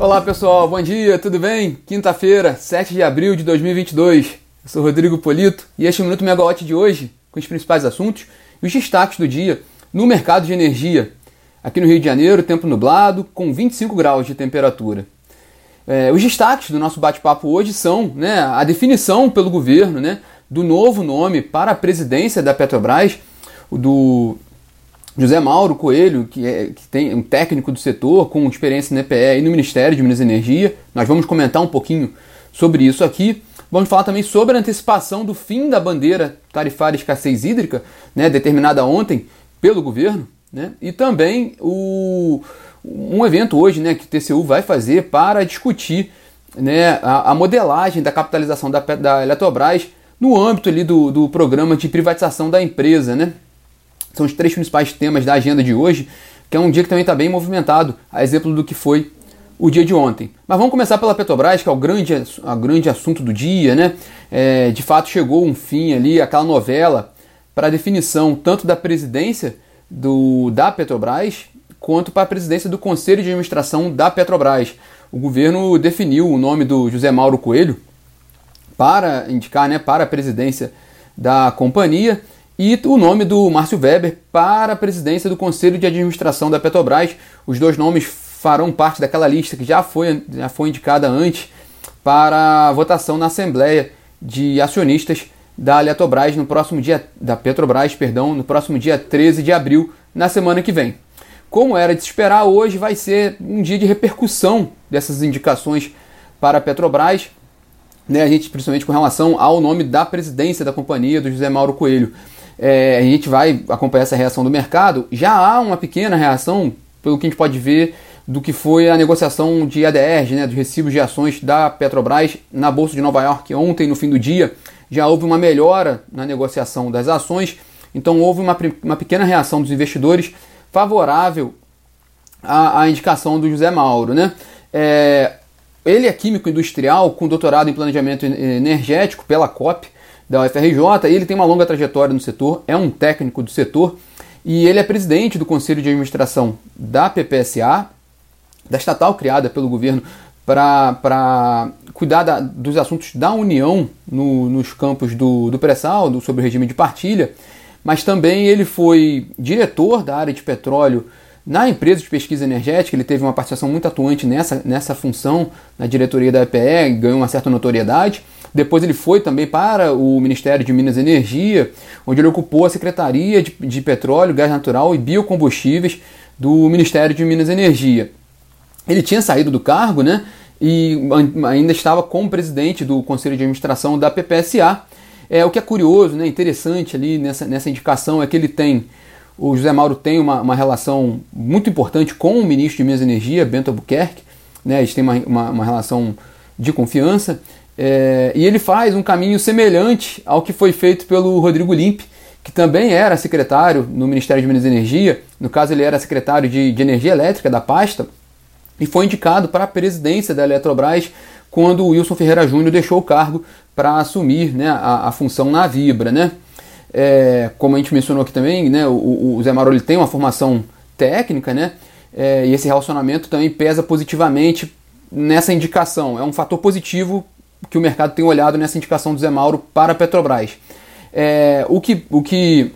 Olá pessoal, bom dia, tudo bem? Quinta-feira, 7 de abril de 2022. Eu sou Rodrigo Polito e este é o Minuto Megawatt de hoje, com os principais assuntos e os destaques do dia no mercado de energia. Aqui no Rio de Janeiro, tempo nublado, com 25 graus de temperatura. É, os destaques do nosso bate-papo hoje são né, a definição pelo governo né, do novo nome para a presidência da Petrobras, do José Mauro Coelho, que, é, que tem um técnico do setor com experiência no EPE e no Ministério de Minas e Energia. Nós vamos comentar um pouquinho sobre isso aqui. Vamos falar também sobre a antecipação do fim da bandeira tarifária escassez hídrica, né, determinada ontem pelo governo, né, e também o, um evento hoje né, que o TCU vai fazer para discutir né, a, a modelagem da capitalização da, da Eletrobras no âmbito ali do, do programa de privatização da empresa. Né? São os três principais temas da agenda de hoje, que é um dia que também está bem movimentado, a exemplo do que foi o dia de ontem. Mas vamos começar pela Petrobras, que é o grande, a grande assunto do dia, né? É, de fato chegou um fim ali, aquela novela, para a definição tanto da presidência do, da Petrobras quanto para a presidência do Conselho de Administração da Petrobras. O governo definiu o nome do José Mauro Coelho para indicar né, para a presidência da companhia e o nome do Márcio Weber para a presidência do Conselho de Administração da Petrobras. Os dois nomes farão parte daquela lista que já foi, já foi indicada antes para votação na Assembleia de Acionistas da Eletrobras no próximo dia da Petrobras, perdão, no próximo dia 13 de abril, na semana que vem. Como era de se esperar, hoje vai ser um dia de repercussão dessas indicações para a Petrobras, né, a gente principalmente com relação ao nome da presidência da companhia do José Mauro Coelho. É, a gente vai acompanhar essa reação do mercado. Já há uma pequena reação, pelo que a gente pode ver, do que foi a negociação de ADRs, né, dos recibos de ações da Petrobras na Bolsa de Nova York ontem, no fim do dia. Já houve uma melhora na negociação das ações, então houve uma, uma pequena reação dos investidores favorável à, à indicação do José Mauro. Né? É, ele é químico industrial com doutorado em planejamento energético pela COP, da UFRJ, ele tem uma longa trajetória no setor, é um técnico do setor e ele é presidente do Conselho de Administração da PPSA, da estatal criada pelo governo para cuidar da, dos assuntos da União no, nos campos do, do pré-sal, sobre o regime de partilha, mas também ele foi diretor da área de petróleo na empresa de pesquisa energética, ele teve uma participação muito atuante nessa, nessa função na diretoria da EPE, ganhou uma certa notoriedade. Depois ele foi também para o Ministério de Minas e Energia, onde ele ocupou a Secretaria de, de Petróleo, Gás Natural e Biocombustíveis do Ministério de Minas e Energia. Ele tinha saído do cargo, né? E ainda estava como presidente do Conselho de Administração da PPSA. É, o que é curioso, né, interessante ali nessa, nessa indicação é que ele tem, o José Mauro tem uma, uma relação muito importante com o ministro de Minas e Energia, Bento Albuquerque, né, eles têm uma, uma, uma relação de confiança, é, e ele faz um caminho semelhante ao que foi feito pelo Rodrigo Limpe, que também era secretário no Ministério de Minas e Energia, no caso ele era secretário de, de Energia Elétrica da pasta, e foi indicado para a presidência da Eletrobras quando o Wilson Ferreira Júnior deixou o cargo para assumir né, a, a, função na Vibra. Né? É, como a gente mencionou aqui também, né, o, o Zé Mauro ele tem uma formação técnica, né, é, e esse relacionamento também pesa positivamente nessa indicação. É um fator positivo que o mercado tem olhado nessa indicação do Zé Mauro para a Petrobras. É, o, que, o que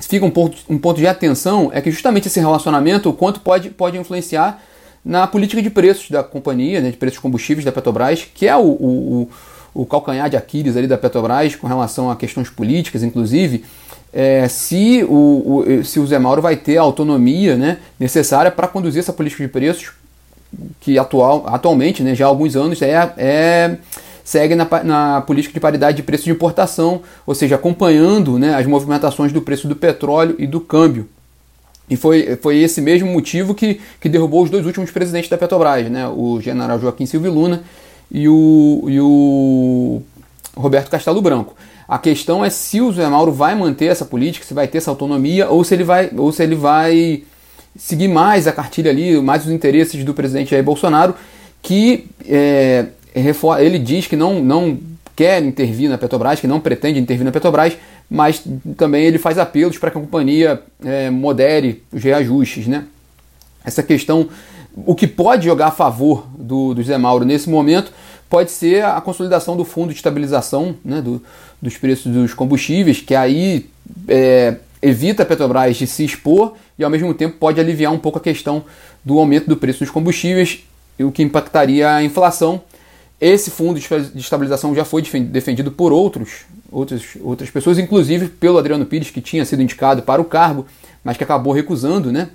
fica um ponto, um ponto de atenção é que justamente esse relacionamento, o quanto pode, pode influenciar na política de preços da companhia, né, de preços de combustíveis da Petrobras, que é o, o, o, calcanhar de Aquiles ali da Petrobras com relação a questões políticas, inclusive, é, se, o, o, se o Zé Mauro vai ter a autonomia né, necessária para conduzir essa política de preços que atual, atualmente, né, já há alguns anos, é, é segue na, na, política de paridade de preço de importação, ou seja, acompanhando né, as movimentações do preço do petróleo e do câmbio. E foi, foi esse mesmo motivo que, que derrubou os dois últimos presidentes da Petrobras, né, o general Joaquim Silva Luna e o, e o Roberto Castelo Branco. A questão é se o Zé Mauro vai manter essa política, se vai ter essa autonomia, ou se ele vai, ou se ele vai seguir mais a cartilha ali, mais os interesses do presidente Jair Bolsonaro, que é, ele diz que não, não quer intervir na Petrobras, que não pretende intervir na Petrobras, mas também ele faz apelos para que a companhia é, modere os reajustes. Né? Essa questão O que pode jogar a favor do, do Zé Mauro nesse momento pode ser a consolidação do fundo de estabilização né, do, dos preços dos combustíveis, que aí é, evita a Petrobras de se expor e ao mesmo tempo pode aliviar um pouco a questão do aumento do preço dos combustíveis, o que impactaria a inflação. Esse fundo de estabilização já foi defendido por outros, outras, outras pessoas, inclusive pelo Adriano Pires, que tinha sido indicado para o cargo, mas que acabou recusando né,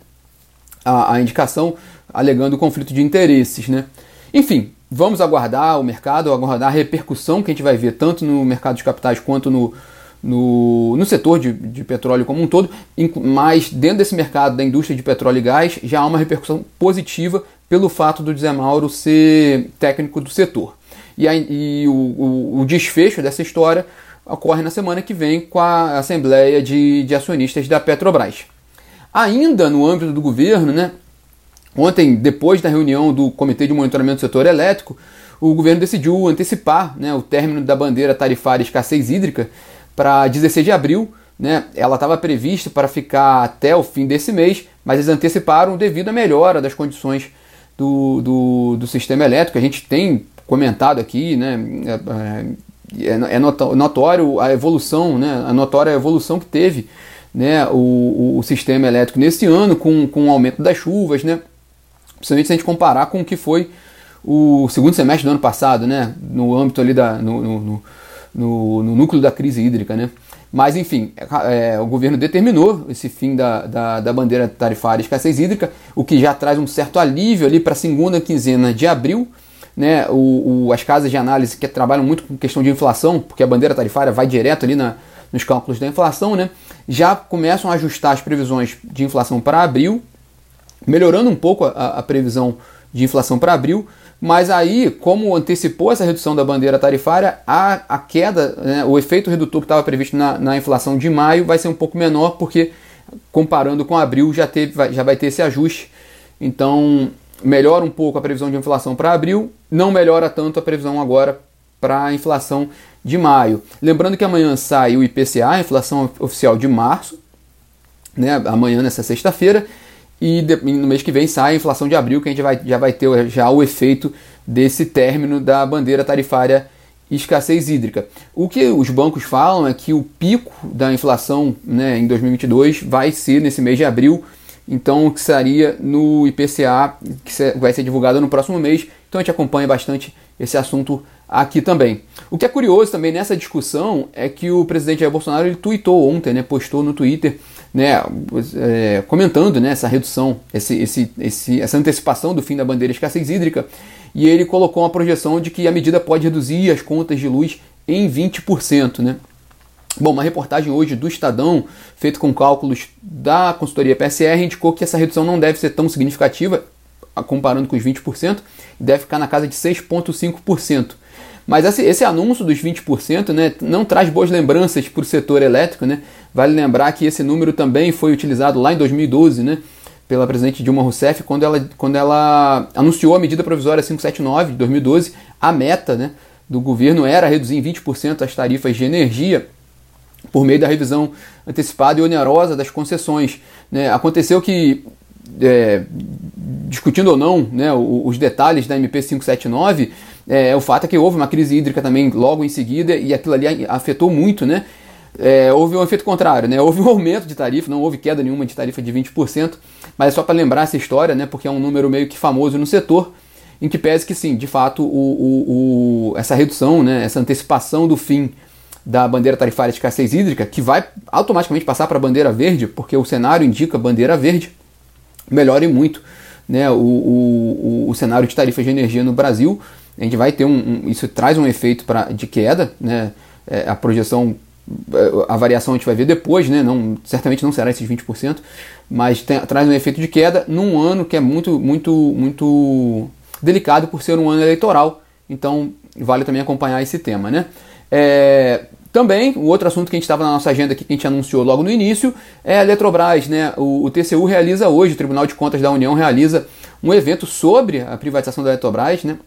a, a indicação, alegando conflito de interesses. Né? Enfim, vamos aguardar o mercado, aguardar a repercussão que a gente vai ver tanto no mercado de capitais quanto no, no, no setor de, de petróleo como um todo, mas dentro desse mercado da indústria de petróleo e gás já há uma repercussão positiva pelo fato do Zé Mauro ser técnico do setor. E, a, e o, o, o, desfecho dessa história ocorre na semana que vem com a Assembleia de, de Acionistas da Petrobras. Ainda no âmbito do governo, né, Ontem, depois da reunião do Comitê de Monitoramento do Setor Elétrico, o governo decidiu antecipar né, o término da bandeira tarifária escassez hídrica para 16 de abril. Né? Ela estava prevista para ficar até o fim desse mês, mas eles anteciparam devido à melhora das condições do, do, do sistema elétrico. A gente tem comentado aqui, né? é, é, é notório a evolução, né? a notória evolução que teve né? o, o sistema elétrico nesse ano com, com o aumento das chuvas, né? Principalmente se a gente comparar com o que foi o segundo semestre do ano passado, né? No âmbito ali da. no, no, no, no núcleo da crise hídrica, né? Mas enfim, é, o governo determinou esse fim da, da, da, bandeira tarifária escassez hídrica, o que já traz um certo alívio ali para a segunda quinzena de abril. Né, o, o, as casas de análise que trabalham muito com questão de inflação, porque a bandeira tarifária vai direto ali na, nos cálculos da inflação, né, já começam a ajustar as previsões de inflação para abril melhorando um pouco a, a previsão de inflação para abril, mas aí, como antecipou essa redução da bandeira tarifária, a, a queda, né, o efeito redutor que estava previsto na, na, inflação de maio vai ser um pouco menor, porque comparando com abril já, teve, vai, já vai ter esse ajuste. Então, melhora um pouco a previsão de inflação para abril, não melhora tanto a previsão agora para a inflação de maio. Lembrando que amanhã sai o IPCA, a inflação oficial de março, né, amanhã nessa sexta-feira, e no mês que vem sai a inflação de abril, que a gente vai, já vai ter já o efeito desse término da bandeira tarifária escassez hídrica. O que os bancos falam é que o pico da inflação né, em 2022 vai ser nesse mês de abril, então que seria no IPCA, que vai ser divulgado no próximo mês. Então a gente acompanha bastante esse assunto aqui também. O que é curioso também nessa discussão é que o presidente Jair Bolsonaro ele tweetou ontem, né, postou no Twitter né, é, comentando né, essa redução, esse, esse, esse, essa antecipação do fim da bandeira escassez hídrica, e ele colocou uma projeção de que a medida pode reduzir as contas de luz em 20%. Né? Bom, uma reportagem hoje do Estadão, feita com cálculos da consultoria PSR, indicou que essa redução não deve ser tão significativa, comparando com os 20%, e deve ficar na casa de 6,5%. Mas esse, esse, anúncio dos 20% né, não traz boas lembranças para o setor elétrico. Né? Vale lembrar que esse número também foi utilizado lá em 2012 né, pela presidente Dilma Rousseff, quando ela, quando ela anunciou a medida provisória 579 de 2012. A meta né, do governo era reduzir em 20% as tarifas de energia por meio da revisão antecipada e onerosa das concessões. Né? Aconteceu que é, discutindo ou não né, os detalhes da MP 579, é, o fato é que houve uma crise hídrica também logo em seguida e aquilo ali afetou muito, né? É, houve um efeito contrário, né? Houve um aumento de tarifa, não houve queda nenhuma de tarifa de 20%, mas é só para lembrar essa história, né? Porque é um número meio que famoso no setor, em que pese que sim, de fato, o, o, o, essa redução, né? essa antecipação do fim da bandeira tarifária de escassez hídrica, que vai automaticamente passar para a bandeira verde, porque o cenário indica bandeira verde, melhore muito né, o, o, o, cenário de tarifas de energia no Brasil. A gente vai ter um, um isso traz um efeito pra, de queda, né, é, a projeção, é, a variação a gente vai ver depois, né, não, certamente não será esses 20%, mas tem, traz um efeito de queda num ano que é muito, muito, muito delicado por ser um ano eleitoral. Então vale também acompanhar esse tema, né? É, também, o outro assunto que a gente estava na nossa agenda aqui, que a gente anunciou logo no início, é a Eletrobras. Né? O, o, TCU realiza hoje, o Tribunal de Contas da União realiza um evento sobre a privatização da Eletrobras. Né?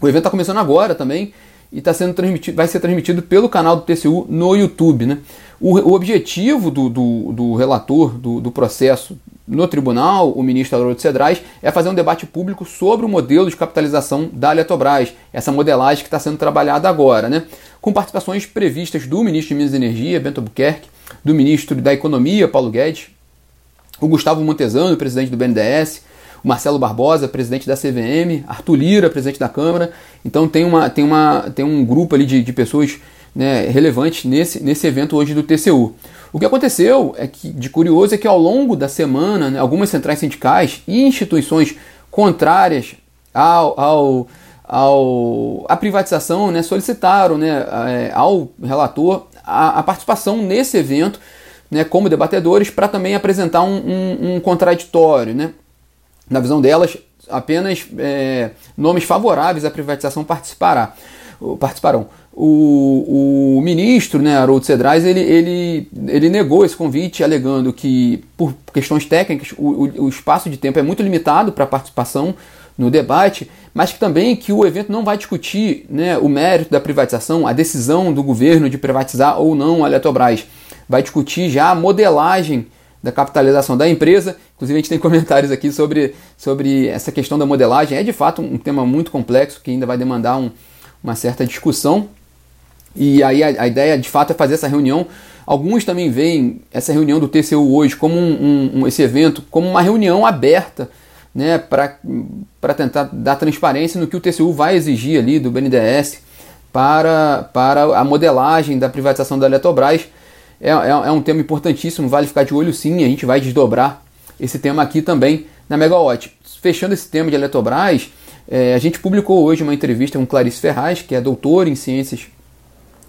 O evento está começando agora também e tá sendo transmitido, vai ser transmitido pelo canal do TCU no YouTube. Né? O, o objetivo do, do, do relator do, do processo no tribunal, o ministro Haroldo Cedrais, é fazer um debate público sobre o modelo de capitalização da Eletrobras, essa modelagem que está sendo trabalhada agora, né? com participações previstas do ministro de Minas e Energia, Bento Albuquerque, do ministro da Economia, Paulo Guedes, o Gustavo Montezano, presidente do BNDES, o Marcelo Barbosa, presidente da CVM, Arthur Lira, presidente da Câmara. Então tem, uma, tem, uma, tem um grupo ali de, de pessoas né, relevantes nesse, nesse evento hoje do TCU. O que aconteceu é que, de curioso, é que ao longo da semana, né, algumas centrais sindicais e instituições contrárias ao, ao, ao à privatização né, solicitaram né, é, ao relator a, a, participação nesse evento né, como debatedores para também apresentar um, um, um, contraditório. Né? Na visão delas, apenas é, nomes favoráveis à privatização participará, participarão o, o ministro, né, Haroldo Cedrais, ele, ele, ele negou esse convite, alegando que, por questões técnicas, o, o espaço de tempo é muito limitado para participação no debate, mas que também que o evento não vai discutir né, o mérito da privatização, a decisão do governo de privatizar ou não a Eletrobras. Vai discutir já a modelagem da capitalização da empresa. Inclusive, a gente tem comentários aqui sobre, sobre essa questão da modelagem. É de fato um tema muito complexo que ainda vai demandar um, uma certa discussão. E aí a, a, ideia de fato é fazer essa reunião. Alguns também veem essa reunião do TCU hoje como um, um, esse evento como uma reunião aberta né, para tentar dar transparência no que o TCU vai exigir ali do BNDES para, para a modelagem da privatização da Eletrobras. É, é, é um tema importantíssimo, vale ficar de olho sim, a gente vai desdobrar esse tema aqui também na Megawatt. Fechando esse tema de Eletrobras, é, a gente publicou hoje uma entrevista com Clarice Ferraz, que é doutora em ciências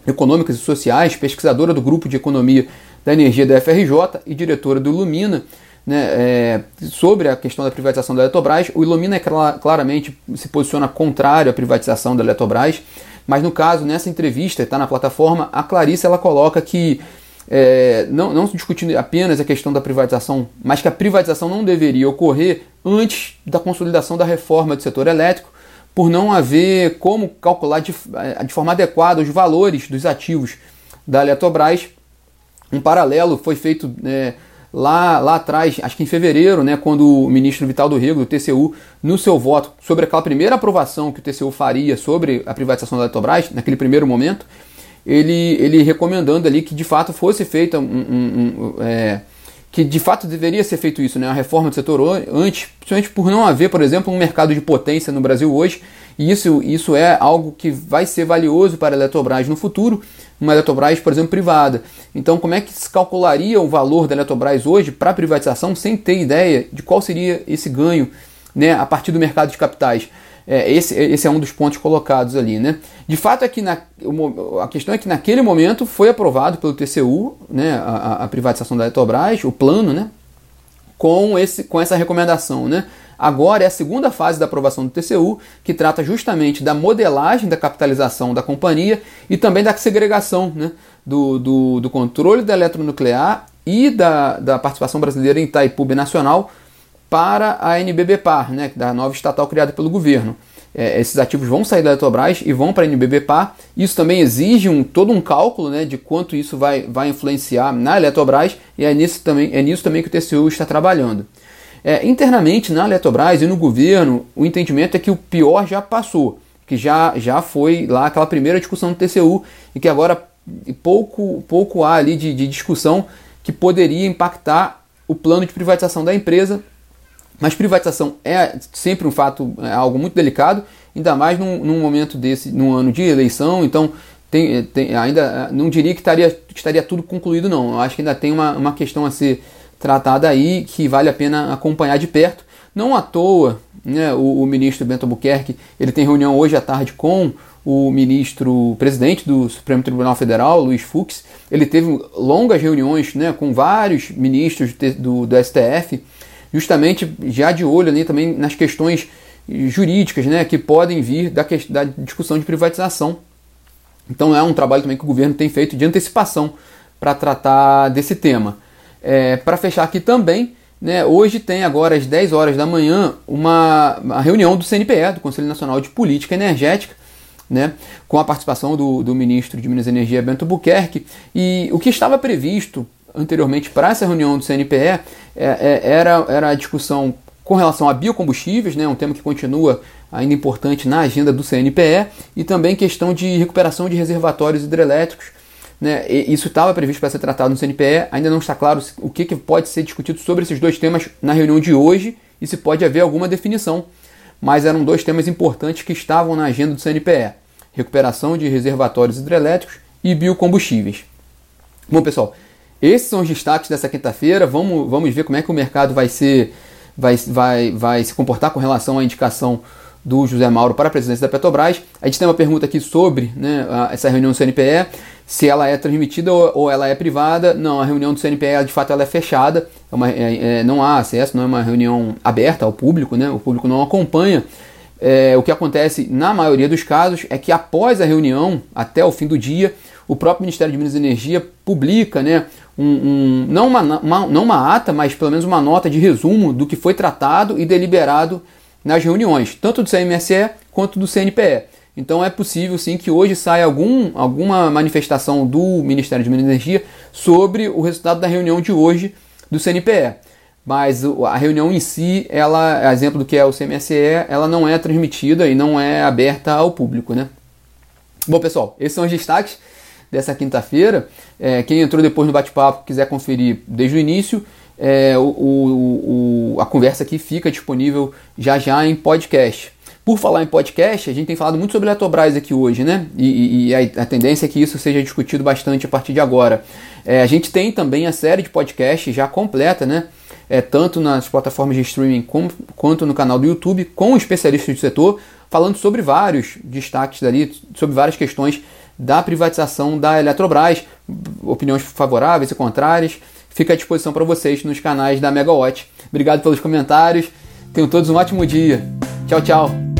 Econômicas e Sociais, pesquisadora do Grupo de Economia da Energia da FRJ e diretora do Ilumina, né, é, sobre a questão da privatização da Eletrobras. O Ilumina é claramente se posiciona contrário à privatização da Eletrobras, mas no caso, nessa entrevista, está na plataforma, a Clarice ela coloca que é, não, não discutindo apenas a questão da privatização, mas que a privatização não deveria ocorrer antes da consolidação da reforma do setor elétrico, por não haver como calcular de, eh, de forma adequada os valores dos ativos da Eletrobras. Um paralelo foi feito é, lá, lá atrás, acho que em fevereiro, né, quando o ministro Vital do Rego, do TCU, no seu voto sobre aquela primeira aprovação que o TCU faria sobre a privatização da Eletrobras, naquele primeiro momento, ele, ele recomendando ali que de fato fosse feita um, um, um é, que de fato deveria ser feito isso, né? a reforma do setor antes, principalmente por não haver, por exemplo, um mercado de potência no Brasil hoje, e isso, isso é algo que vai ser valioso para a Eletrobras no futuro, uma Eletrobras, por exemplo, privada. Então, como é que se calcularia o valor da Eletrobras hoje para privatização sem ter ideia de qual seria esse ganho né, a partir do mercado de capitais? É, esse, esse é um dos pontos colocados ali. Né? De fato, é que na, a questão é que naquele momento foi aprovado pelo TCU né, a, a privatização da Eletrobras, o plano, né, com, esse, com essa recomendação. Né? Agora é a segunda fase da aprovação do TCU, que trata justamente da modelagem da capitalização da companhia e também da segregação né, do, do, do controle da eletronuclear e da, da participação brasileira em Itaipu Nacional para a NBBPAR, né, da nova estatal criada pelo governo. É, esses ativos vão sair da Eletrobras e vão para a NBBPAR. Isso também exige um, todo um cálculo né, de quanto isso vai, vai influenciar na Eletrobras e é nisso, também, é nisso também que o TCU está trabalhando. É, internamente na Eletrobras e no governo, o entendimento é que o pior já passou, que já, já foi lá aquela primeira discussão do TCU e que agora pouco, pouco há ali de, de discussão que poderia impactar o plano de privatização da empresa mas privatização é sempre um fato, é algo muito delicado, ainda mais num, num momento desse, num ano de eleição, então tem, tem, ainda não diria que estaria, que estaria tudo concluído, não. Eu acho que ainda tem uma, uma questão a ser tratada aí que vale a pena acompanhar de perto. Não à toa, né, o, o ministro Bento Albuquerque ele tem reunião hoje à tarde com o ministro presidente do Supremo Tribunal Federal, Luiz Fux. Ele teve longas reuniões né, com vários ministros do, do STF justamente já de olho também nas questões jurídicas né, que podem vir da, da discussão de privatização. Então é um trabalho também que o governo tem feito de antecipação para tratar desse tema. É, para fechar aqui também, né, hoje tem agora às 10 horas da manhã uma, uma, reunião do CNPE, do Conselho Nacional de Política Energética, né, com a participação do, do ministro de Minas e Energia, Bento Buquerque, e o que estava previsto anteriormente para essa reunião do CNPE é, é, era, era a discussão com relação a biocombustíveis, né, um tema que continua ainda importante na agenda do CNPE, e também questão de recuperação de reservatórios hidrelétricos. Né, isso estava previsto para ser tratado no CNPE, ainda não está claro o que, que pode ser discutido sobre esses dois temas na reunião de hoje e se pode haver alguma definição, mas eram dois temas importantes que estavam na agenda do CNPE: recuperação de reservatórios hidrelétricos e biocombustíveis. Bom, pessoal, esses são os destaques dessa quinta-feira. Vamos, vamos ver como é que o mercado vai ser vai, vai, vai se comportar com relação à indicação do José Mauro para a presidência da Petrobras. A gente tem uma pergunta aqui sobre né, essa reunião do CNPE, se ela é transmitida ou, ela é privada. Não, a reunião do CNPE, de fato, ela é fechada, é uma, é, é, não há acesso, não é uma reunião aberta ao público, né, o público não acompanha. É, o que acontece na maioria dos casos é que após a reunião, até o fim do dia, o próprio Ministério de Minas e Energia publica né, um, um, não, uma, uma, não uma ata, mas pelo menos uma nota de resumo do que foi tratado e deliberado nas reuniões, tanto do CMSE quanto do CNPE. Então é possível sim que hoje saia algum, alguma manifestação do Ministério de Minas e Energia sobre o resultado da reunião de hoje do CNPE. Mas a reunião em si, ela, exemplo do que é o CMSE, ela não é transmitida e não é aberta ao público, né? Bom, pessoal, esses são os destaques dessa quinta-feira. É, quem entrou depois no bate-papo quiser conferir desde o início, é, o, o, o, a conversa aqui fica disponível já já em podcast. Por falar em podcast, a gente tem falado muito sobre Eletrobras aqui hoje, né? E, e a, a, tendência é que isso seja discutido bastante a partir de agora. É, a gente tem também a série de podcast já completa, né? É, tanto nas plataformas de streaming quanto no canal do YouTube, com especialistas do setor, falando sobre vários destaques dali, sobre várias questões da privatização da Eletrobras, opiniões favoráveis e contrárias. Fica à disposição para vocês nos canais da Megawatt. Obrigado pelos comentários. Tenham todos um ótimo dia. Tchau, tchau.